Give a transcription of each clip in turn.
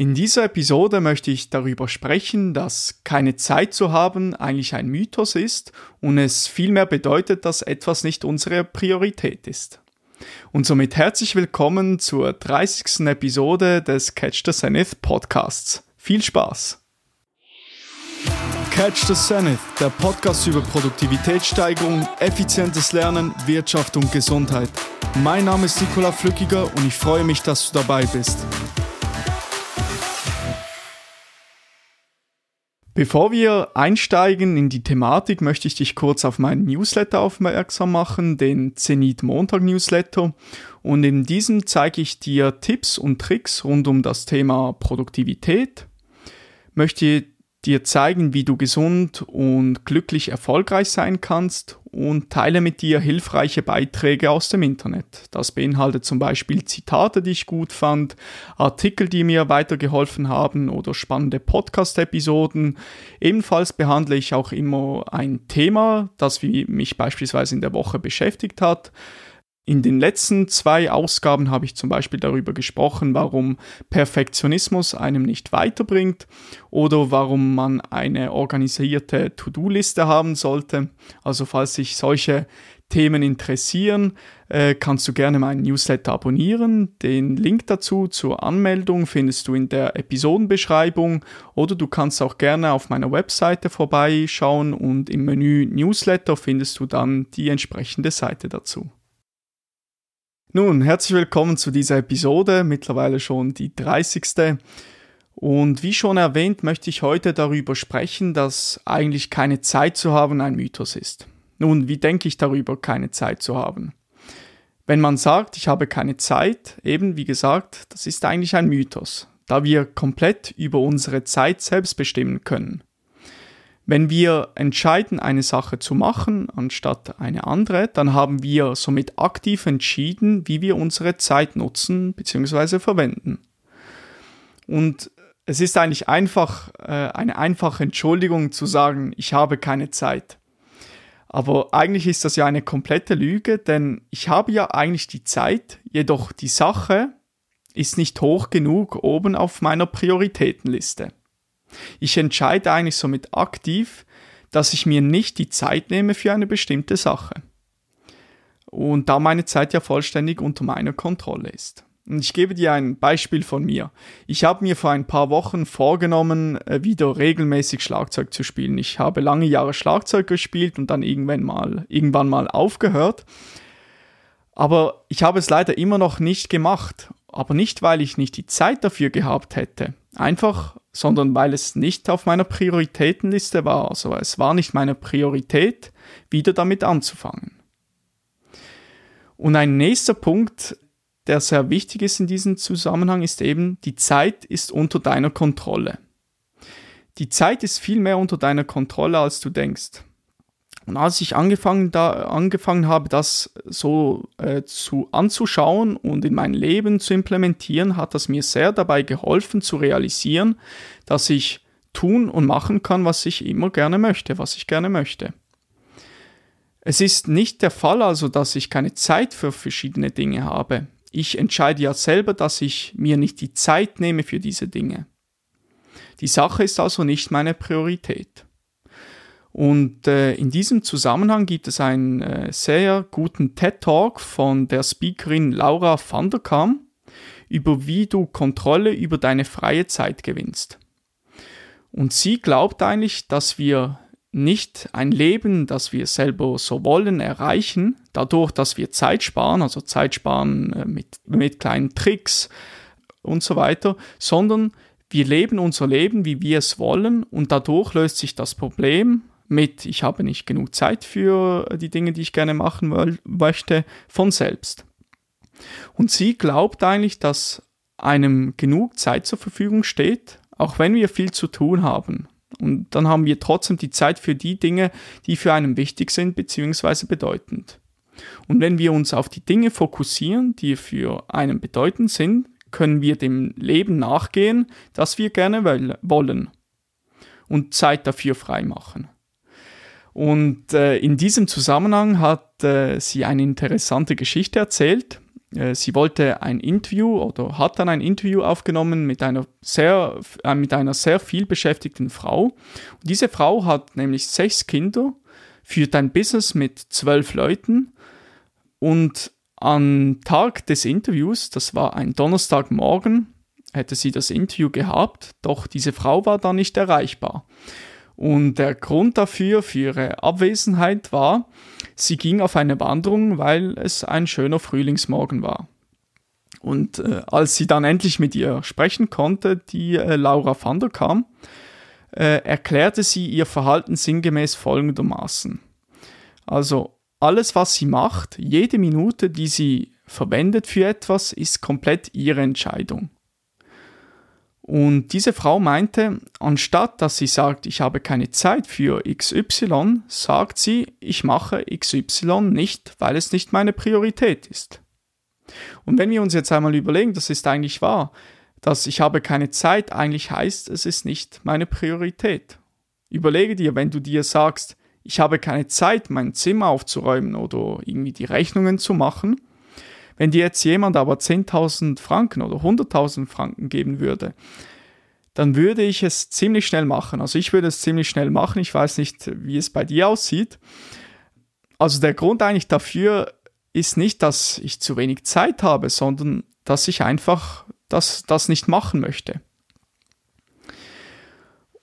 In dieser Episode möchte ich darüber sprechen, dass keine Zeit zu haben eigentlich ein Mythos ist und es vielmehr bedeutet, dass etwas nicht unsere Priorität ist. Und somit herzlich willkommen zur 30. Episode des Catch the Zenith Podcasts. Viel Spaß! Catch the Zenith, der Podcast über Produktivitätssteigerung, effizientes Lernen, Wirtschaft und Gesundheit. Mein Name ist Nikola Flückiger und ich freue mich, dass du dabei bist. Bevor wir einsteigen in die Thematik, möchte ich dich kurz auf meinen Newsletter aufmerksam machen, den Zenit Montag Newsletter. Und in diesem zeige ich dir Tipps und Tricks rund um das Thema Produktivität, möchte dir zeigen, wie du gesund und glücklich erfolgreich sein kannst und teile mit dir hilfreiche Beiträge aus dem Internet. Das beinhaltet zum Beispiel Zitate, die ich gut fand, Artikel, die mir weitergeholfen haben oder spannende Podcast-Episoden. Ebenfalls behandle ich auch immer ein Thema, das mich beispielsweise in der Woche beschäftigt hat. In den letzten zwei Ausgaben habe ich zum Beispiel darüber gesprochen, warum Perfektionismus einem nicht weiterbringt oder warum man eine organisierte To-Do-Liste haben sollte. Also falls sich solche Themen interessieren, äh, kannst du gerne meinen Newsletter abonnieren. Den Link dazu zur Anmeldung findest du in der Episodenbeschreibung oder du kannst auch gerne auf meiner Webseite vorbeischauen und im Menü Newsletter findest du dann die entsprechende Seite dazu. Nun, herzlich willkommen zu dieser Episode, mittlerweile schon die 30. Und wie schon erwähnt, möchte ich heute darüber sprechen, dass eigentlich keine Zeit zu haben ein Mythos ist. Nun, wie denke ich darüber, keine Zeit zu haben? Wenn man sagt, ich habe keine Zeit, eben wie gesagt, das ist eigentlich ein Mythos, da wir komplett über unsere Zeit selbst bestimmen können. Wenn wir entscheiden, eine Sache zu machen anstatt eine andere, dann haben wir somit aktiv entschieden, wie wir unsere Zeit nutzen bzw. verwenden. Und es ist eigentlich einfach äh, eine einfache Entschuldigung zu sagen, ich habe keine Zeit. Aber eigentlich ist das ja eine komplette Lüge, denn ich habe ja eigentlich die Zeit, jedoch die Sache ist nicht hoch genug oben auf meiner Prioritätenliste. Ich entscheide eigentlich somit aktiv, dass ich mir nicht die Zeit nehme für eine bestimmte Sache. Und da meine Zeit ja vollständig unter meiner Kontrolle ist. Und ich gebe dir ein Beispiel von mir. Ich habe mir vor ein paar Wochen vorgenommen, äh, wieder regelmäßig Schlagzeug zu spielen. Ich habe lange Jahre Schlagzeug gespielt und dann irgendwann mal, irgendwann mal aufgehört. Aber ich habe es leider immer noch nicht gemacht. Aber nicht, weil ich nicht die Zeit dafür gehabt hätte. Einfach, sondern weil es nicht auf meiner Prioritätenliste war. Also es war nicht meine Priorität, wieder damit anzufangen. Und ein nächster Punkt, der sehr wichtig ist in diesem Zusammenhang, ist eben, die Zeit ist unter deiner Kontrolle. Die Zeit ist viel mehr unter deiner Kontrolle, als du denkst. Und als ich angefangen, da, angefangen habe, das so äh, zu, anzuschauen und in mein Leben zu implementieren, hat das mir sehr dabei geholfen zu realisieren, dass ich tun und machen kann, was ich immer gerne möchte, was ich gerne möchte. Es ist nicht der Fall also, dass ich keine Zeit für verschiedene Dinge habe. Ich entscheide ja selber, dass ich mir nicht die Zeit nehme für diese Dinge. Die Sache ist also nicht meine Priorität. Und äh, in diesem Zusammenhang gibt es einen äh, sehr guten TED-Talk von der Speakerin Laura van der Kam über wie du Kontrolle über deine freie Zeit gewinnst. Und sie glaubt eigentlich, dass wir nicht ein Leben, das wir selber so wollen, erreichen, dadurch, dass wir Zeit sparen, also Zeit sparen äh, mit, mit kleinen Tricks und so weiter, sondern wir leben unser Leben, wie wir es wollen und dadurch löst sich das Problem mit, ich habe nicht genug Zeit für die Dinge, die ich gerne machen möchte, von selbst. Und sie glaubt eigentlich, dass einem genug Zeit zur Verfügung steht, auch wenn wir viel zu tun haben. Und dann haben wir trotzdem die Zeit für die Dinge, die für einen wichtig sind bzw. bedeutend. Und wenn wir uns auf die Dinge fokussieren, die für einen bedeutend sind, können wir dem Leben nachgehen, das wir gerne wollen und Zeit dafür freimachen. Und äh, in diesem Zusammenhang hat äh, sie eine interessante Geschichte erzählt. äh, sie wollte ein Interview oder hat dann ein Interview aufgenommen mit einer sehr, äh, mit einer sehr viel beschäftigten Frau. Und diese Frau hat nämlich sechs Kinder, führt ein Business mit zwölf Leuten und am Tag des Interviews, das war ein Donnerstagmorgen, hätte sie das Interview gehabt, doch diese Frau war da nicht erreichbar. Und der Grund dafür, für ihre Abwesenheit war, sie ging auf eine Wanderung, weil es ein schöner Frühlingsmorgen war. Und äh, als sie dann endlich mit ihr sprechen konnte, die äh, Laura van der Kam, äh, erklärte sie ihr Verhalten sinngemäß folgendermaßen. Also alles, was sie macht, jede Minute, die sie verwendet für etwas, ist komplett ihre Entscheidung. Und diese Frau meinte, anstatt dass sie sagt, ich habe keine Zeit für XY, sagt sie, ich mache XY nicht, weil es nicht meine Priorität ist. Und wenn wir uns jetzt einmal überlegen, das ist eigentlich wahr, dass ich habe keine Zeit eigentlich heißt, es ist nicht meine Priorität. Überlege dir, wenn du dir sagst, ich habe keine Zeit, mein Zimmer aufzuräumen oder irgendwie die Rechnungen zu machen, wenn dir jetzt jemand aber 10.000 Franken oder 100.000 Franken geben würde, dann würde ich es ziemlich schnell machen. Also ich würde es ziemlich schnell machen. Ich weiß nicht, wie es bei dir aussieht. Also der Grund eigentlich dafür ist nicht, dass ich zu wenig Zeit habe, sondern dass ich einfach das, das nicht machen möchte.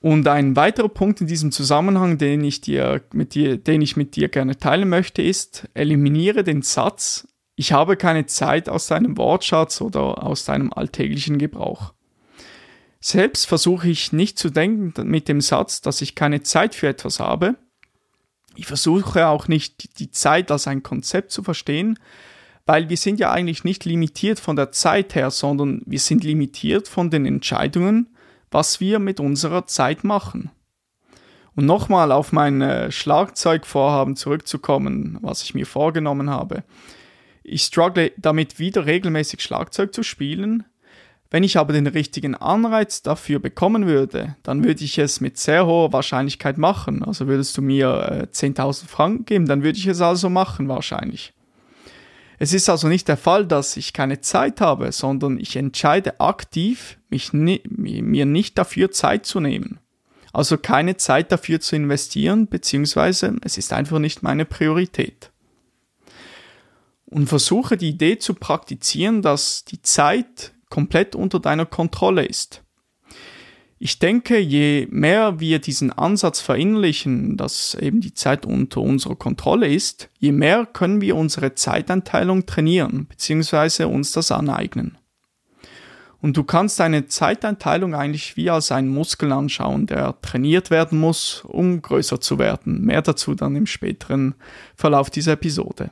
Und ein weiterer Punkt in diesem Zusammenhang, den ich, dir, mit dir, den ich mit dir gerne teilen möchte, ist, eliminiere den Satz, ich habe keine Zeit aus deinem Wortschatz oder aus deinem alltäglichen Gebrauch. Selbst versuche ich nicht zu denken mit dem Satz, dass ich keine Zeit für etwas habe. Ich versuche auch nicht die Zeit als ein Konzept zu verstehen, weil wir sind ja eigentlich nicht limitiert von der Zeit her, sondern wir sind limitiert von den Entscheidungen, was wir mit unserer Zeit machen. Und nochmal auf mein äh, Schlagzeugvorhaben zurückzukommen, was ich mir vorgenommen habe. Ich struggle damit wieder regelmäßig Schlagzeug zu spielen. Wenn ich aber den richtigen Anreiz dafür bekommen würde, dann würde ich es mit sehr hoher Wahrscheinlichkeit machen. Also würdest du mir äh, 10.000 Franken geben, dann würde ich es also machen wahrscheinlich. Es ist also nicht der Fall, dass ich keine Zeit habe, sondern ich entscheide aktiv, mich ni mir nicht dafür Zeit zu nehmen. Also keine Zeit dafür zu investieren, beziehungsweise es ist einfach nicht meine Priorität und versuche die Idee zu praktizieren, dass die Zeit komplett unter deiner Kontrolle ist. Ich denke, je mehr wir diesen Ansatz verinnerlichen, dass eben die Zeit unter unserer Kontrolle ist, je mehr können wir unsere Zeiteinteilung trainieren bzw. uns das aneignen. Und du kannst deine Zeiteinteilung eigentlich wie als einen Muskel anschauen, der trainiert werden muss, um größer zu werden. Mehr dazu dann im späteren Verlauf dieser Episode.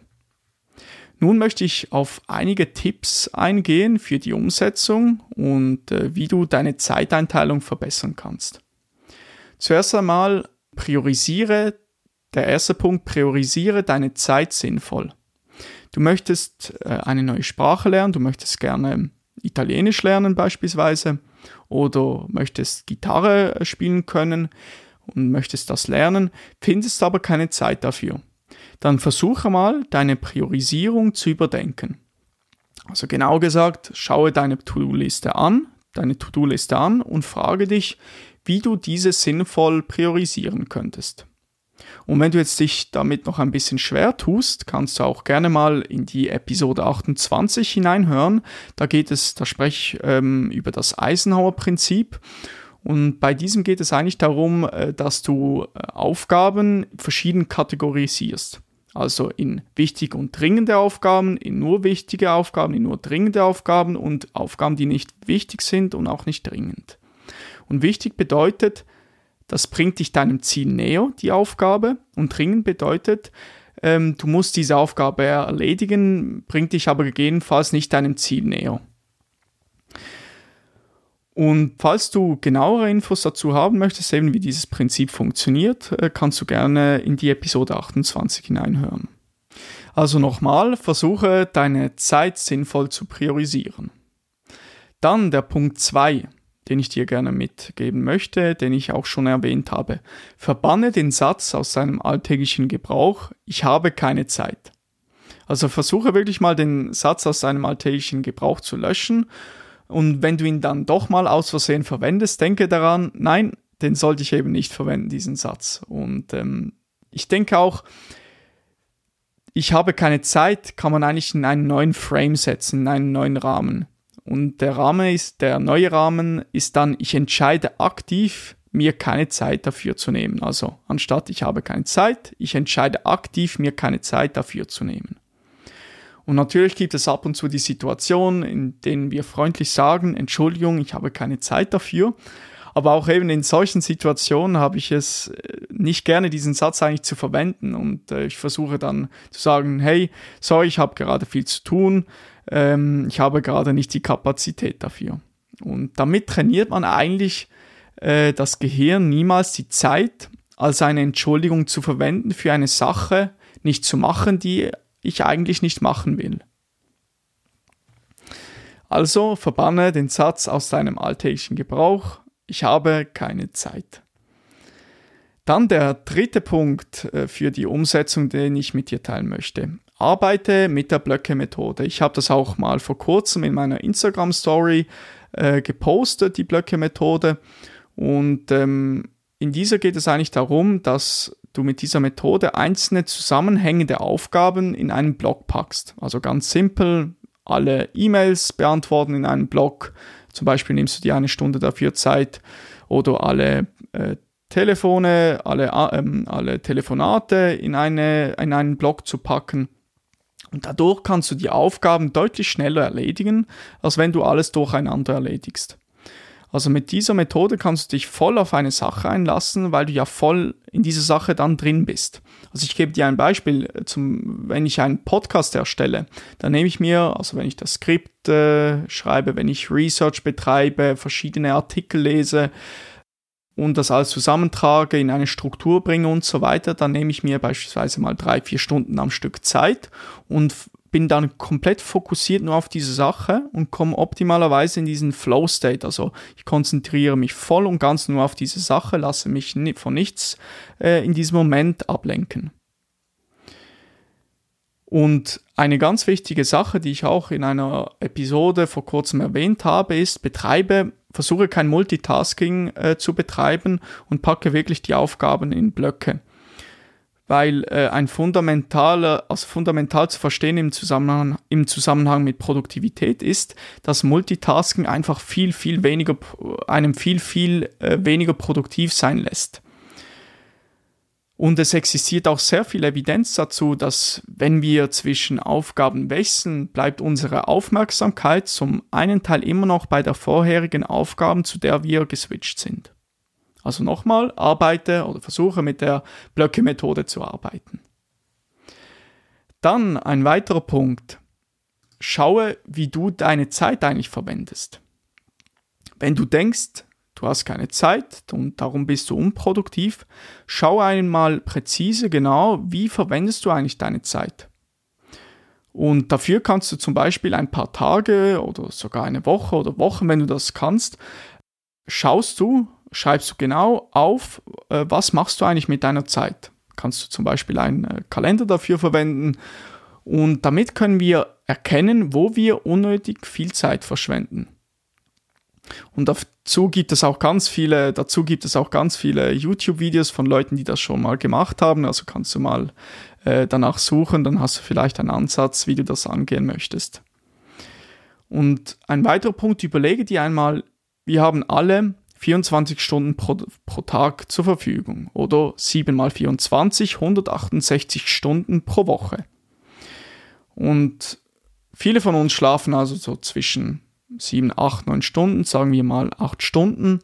Nun möchte ich auf einige Tipps eingehen für die Umsetzung und äh, wie du deine Zeiteinteilung verbessern kannst. Zuerst einmal priorisiere, der erste Punkt, priorisiere deine Zeit sinnvoll. Du möchtest äh, eine neue Sprache lernen, du möchtest gerne Italienisch lernen beispielsweise oder möchtest Gitarre spielen können und möchtest das lernen, findest aber keine Zeit dafür dann versuche mal deine Priorisierung zu überdenken. Also genau gesagt, schaue deine To-Do-Liste an, deine To-Do-Liste an und frage dich, wie du diese sinnvoll priorisieren könntest. Und wenn du jetzt dich damit noch ein bisschen schwer tust, kannst du auch gerne mal in die Episode 28 hineinhören. Da geht es, da spreche ich ähm, über das Eisenhower-Prinzip. Und bei diesem geht es eigentlich darum, äh, dass du äh, Aufgaben verschieden kategorisierst. Also in wichtige und dringende Aufgaben, in nur wichtige Aufgaben, in nur dringende Aufgaben und Aufgaben, die nicht wichtig sind und auch nicht dringend. Und wichtig bedeutet, das bringt dich deinem Ziel näher, die Aufgabe. Und dringend bedeutet, ähm, du musst diese Aufgabe erledigen, bringt dich aber gegebenenfalls nicht deinem Ziel näher. Und falls du genauere Infos dazu haben möchtest, eben wie dieses Prinzip funktioniert, äh, kannst du gerne in die Episode 28 hineinhören. Also nochmal, versuche deine Zeit sinnvoll zu priorisieren. Dann der Punkt 2, den ich dir gerne mitgeben möchte, den ich auch schon erwähnt habe. Verbanne den Satz aus deinem alltäglichen Gebrauch, ich habe keine Zeit. Also versuche wirklich mal den Satz aus deinem alltäglichen Gebrauch zu löschen. Und wenn du ihn dann doch mal aus Versehen verwendest, denke daran, nein, den sollte ich eben nicht verwenden, diesen Satz. Und ähm, ich denke auch, ich habe keine Zeit, kann man eigentlich in einen neuen Frame setzen, in einen neuen Rahmen. Und der Rahmen ist, der neue Rahmen ist dann, ich entscheide aktiv, mir keine Zeit dafür zu nehmen. Also anstatt ich habe keine Zeit, ich entscheide aktiv, mir keine Zeit dafür zu nehmen. Und natürlich gibt es ab und zu die Situation, in denen wir freundlich sagen, Entschuldigung, ich habe keine Zeit dafür. Aber auch eben in solchen Situationen habe ich es äh, nicht gerne, diesen Satz eigentlich zu verwenden. Und äh, ich versuche dann zu sagen, hey, sorry, ich habe gerade viel zu tun, ähm, ich habe gerade nicht die Kapazität dafür. Und damit trainiert man eigentlich äh, das Gehirn niemals die Zeit als eine Entschuldigung zu verwenden für eine Sache nicht zu machen, die ich eigentlich nicht machen will. Also verbanne den Satz aus deinem alltäglichen Gebrauch, ich habe keine Zeit. Dann der dritte Punkt äh, für die Umsetzung, den ich mit dir teilen möchte. Arbeite mit der Blöcke-Methode. Ich habe das auch mal vor kurzem in meiner Instagram-Story äh, gepostet, die Blöcke-Methode. Und ähm, in dieser geht es eigentlich darum, dass du mit dieser Methode einzelne zusammenhängende Aufgaben in einen Block packst. Also ganz simpel, alle E-Mails beantworten in einem Block. Zum Beispiel nimmst du dir eine Stunde dafür Zeit oder alle äh, Telefone, alle, äh, alle Telefonate in, eine, in einen Block zu packen. Und dadurch kannst du die Aufgaben deutlich schneller erledigen, als wenn du alles durcheinander erledigst. Also mit dieser Methode kannst du dich voll auf eine Sache einlassen, weil du ja voll in dieser Sache dann drin bist. Also ich gebe dir ein Beispiel, äh, zum, wenn ich einen Podcast erstelle, dann nehme ich mir, also wenn ich das Skript äh, schreibe, wenn ich Research betreibe, verschiedene Artikel lese und das alles zusammentrage, in eine Struktur bringe und so weiter, dann nehme ich mir beispielsweise mal drei, vier Stunden am Stück Zeit und bin dann komplett fokussiert nur auf diese Sache und komme optimalerweise in diesen Flow State. Also ich konzentriere mich voll und ganz nur auf diese Sache, lasse mich von nichts äh, in diesem Moment ablenken. Und eine ganz wichtige Sache, die ich auch in einer Episode vor kurzem erwähnt habe, ist, betreibe, versuche kein Multitasking äh, zu betreiben und packe wirklich die Aufgaben in Blöcke weil äh, ein fundamentaler, also fundamental zu verstehen im Zusammenhang, im Zusammenhang mit Produktivität ist, dass Multitasking einfach viel, viel weniger, einem viel, viel äh, weniger produktiv sein lässt. Und es existiert auch sehr viel Evidenz dazu, dass wenn wir zwischen Aufgaben wechseln, bleibt unsere Aufmerksamkeit zum einen Teil immer noch bei der vorherigen Aufgabe, zu der wir geswitcht sind. Also nochmal, arbeite oder versuche mit der Blöcke-Methode zu arbeiten. Dann ein weiterer Punkt. Schaue, wie du deine Zeit eigentlich verwendest. Wenn du denkst, du hast keine Zeit und darum bist du unproduktiv, schau einmal präzise genau, wie verwendest du eigentlich deine Zeit. Und dafür kannst du zum Beispiel ein paar Tage oder sogar eine Woche oder Wochen, wenn du das kannst, schaust du, schreibst du genau auf, äh, was machst du eigentlich mit deiner Zeit. Kannst du zum Beispiel einen äh, Kalender dafür verwenden und damit können wir erkennen, wo wir unnötig viel Zeit verschwenden. Und dazu gibt es auch ganz viele, dazu gibt es auch ganz viele YouTube-Videos von Leuten, die das schon mal gemacht haben. Also kannst du mal äh, danach suchen, dann hast du vielleicht einen Ansatz, wie du das angehen möchtest. Und ein weiterer Punkt, überlege dir einmal, wir haben alle 24 Stunden pro, pro Tag zur Verfügung oder 7 mal 24, 168 Stunden pro Woche. Und viele von uns schlafen also so zwischen 7, 8, 9 Stunden, sagen wir mal 8 Stunden.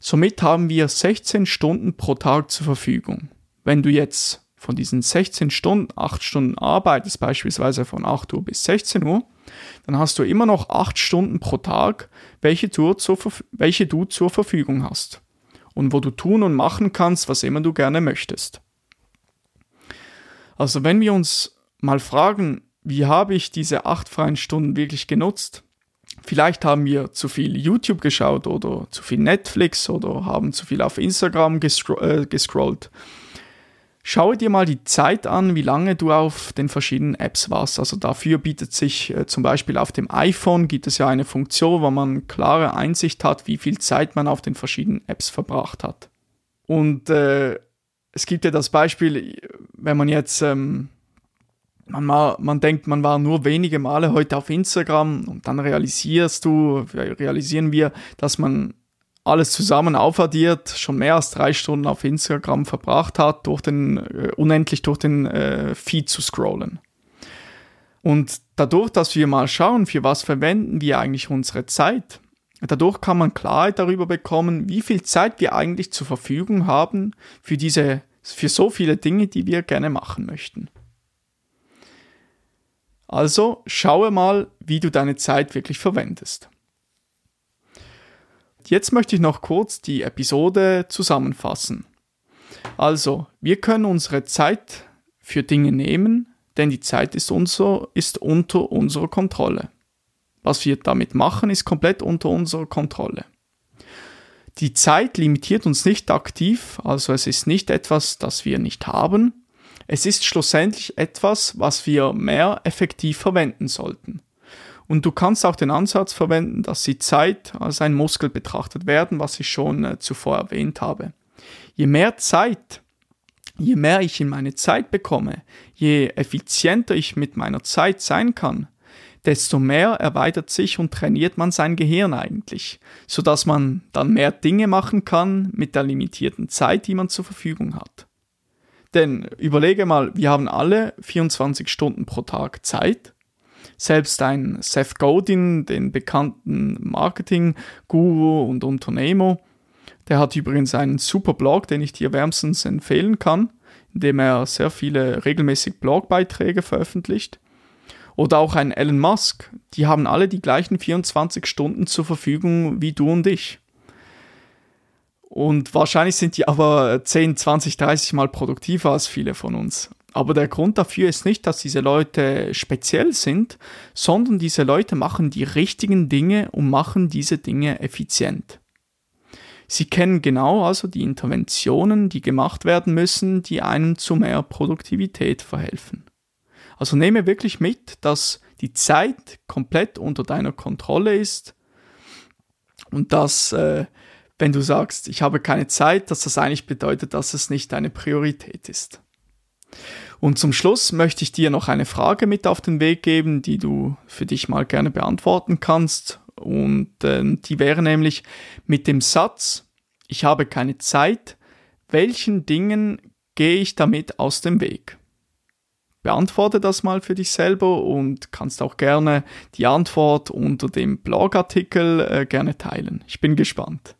Somit haben wir 16 Stunden pro Tag zur Verfügung. Wenn du jetzt von diesen 16 Stunden 8 Stunden arbeitest, beispielsweise von 8 Uhr bis 16 Uhr, dann hast du immer noch 8 Stunden pro Tag, welche du, zur, welche du zur Verfügung hast und wo du tun und machen kannst, was immer du gerne möchtest. Also wenn wir uns mal fragen, wie habe ich diese 8 freien Stunden wirklich genutzt? Vielleicht haben wir zu viel YouTube geschaut oder zu viel Netflix oder haben zu viel auf Instagram gescro äh, gescrollt. Schaue dir mal die Zeit an, wie lange du auf den verschiedenen Apps warst. Also dafür bietet sich äh, zum Beispiel auf dem iPhone gibt es ja eine Funktion, wo man klare Einsicht hat, wie viel Zeit man auf den verschiedenen Apps verbracht hat. Und äh, es gibt ja das Beispiel, wenn man jetzt ähm, man, mal, man denkt, man war nur wenige Male heute auf Instagram und dann realisierst du, realisieren wir, dass man alles zusammen aufaddiert, schon mehr als drei Stunden auf Instagram verbracht hat, durch den, äh, unendlich durch den äh, Feed zu scrollen. Und dadurch, dass wir mal schauen, für was verwenden wir eigentlich unsere Zeit, dadurch kann man Klarheit darüber bekommen, wie viel Zeit wir eigentlich zur Verfügung haben für diese, für so viele Dinge, die wir gerne machen möchten. Also schaue mal, wie du deine Zeit wirklich verwendest. Jetzt möchte ich noch kurz die Episode zusammenfassen. Also, wir können unsere Zeit für Dinge nehmen, denn die Zeit ist, unser, ist unter unserer Kontrolle. Was wir damit machen, ist komplett unter unserer Kontrolle. Die Zeit limitiert uns nicht aktiv, also es ist nicht etwas, das wir nicht haben. Es ist schlussendlich etwas, was wir mehr effektiv verwenden sollten. Und du kannst auch den Ansatz verwenden, dass die Zeit als ein Muskel betrachtet werden, was ich schon äh, zuvor erwähnt habe. Je mehr Zeit, je mehr ich in meine Zeit bekomme, je effizienter ich mit meiner Zeit sein kann, desto mehr erweitert sich und trainiert man sein Gehirn eigentlich, so dass man dann mehr Dinge machen kann mit der limitierten Zeit, die man zur Verfügung hat. Denn überlege mal, wir haben alle 24 Stunden pro Tag Zeit selbst ein Seth Godin, den bekannten Marketing-Guru und Unternehmer, der hat übrigens einen super Blog, den ich dir wärmstens empfehlen kann, in dem er sehr viele regelmäßig Blogbeiträge veröffentlicht. Oder auch ein Elon Musk, die haben alle die gleichen 24 Stunden zur Verfügung wie du und ich. Und wahrscheinlich sind die aber 10, 20, 30 Mal produktiver als viele von uns. Aber der Grund dafür ist nicht, dass diese Leute speziell sind, sondern diese Leute machen die richtigen Dinge und machen diese Dinge effizient. Sie kennen genau also die Interventionen, die gemacht werden müssen, die einem zu mehr Produktivität verhelfen. Also nehme wirklich mit, dass die Zeit komplett unter deiner Kontrolle ist und dass, äh, wenn du sagst, ich habe keine Zeit, dass das eigentlich bedeutet, dass es nicht deine Priorität ist. Und zum Schluss möchte ich dir noch eine Frage mit auf den Weg geben, die du für dich mal gerne beantworten kannst. Und äh, die wäre nämlich mit dem Satz, ich habe keine Zeit, welchen Dingen gehe ich damit aus dem Weg? Beantworte das mal für dich selber und kannst auch gerne die Antwort unter dem Blogartikel äh, gerne teilen. Ich bin gespannt.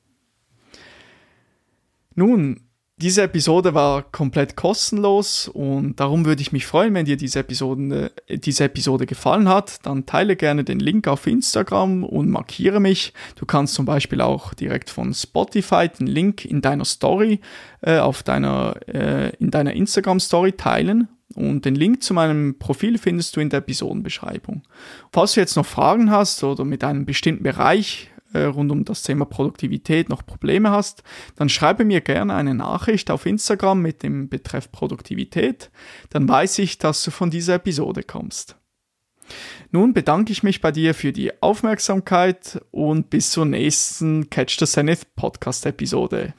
Nun, diese Episode war komplett kostenlos und darum würde ich mich freuen, wenn dir diese Episode, diese Episode gefallen hat. Dann teile gerne den Link auf Instagram und markiere mich. Du kannst zum Beispiel auch direkt von Spotify den Link in deiner Story, äh, auf deiner, äh, in deiner Instagram Story teilen. Und den Link zu meinem Profil findest du in der Episodenbeschreibung. Falls du jetzt noch Fragen hast oder mit einem bestimmten Bereich äh, rund um das Thema Produktivität noch Probleme hast, dann schreibe mir gerne eine Nachricht auf Instagram mit dem Betreff Produktivität. Dann weiß ich, dass du von dieser Episode kommst. Nun bedanke ich mich bei dir für die Aufmerksamkeit und bis zur nächsten Catch the Zenith Podcast Episode.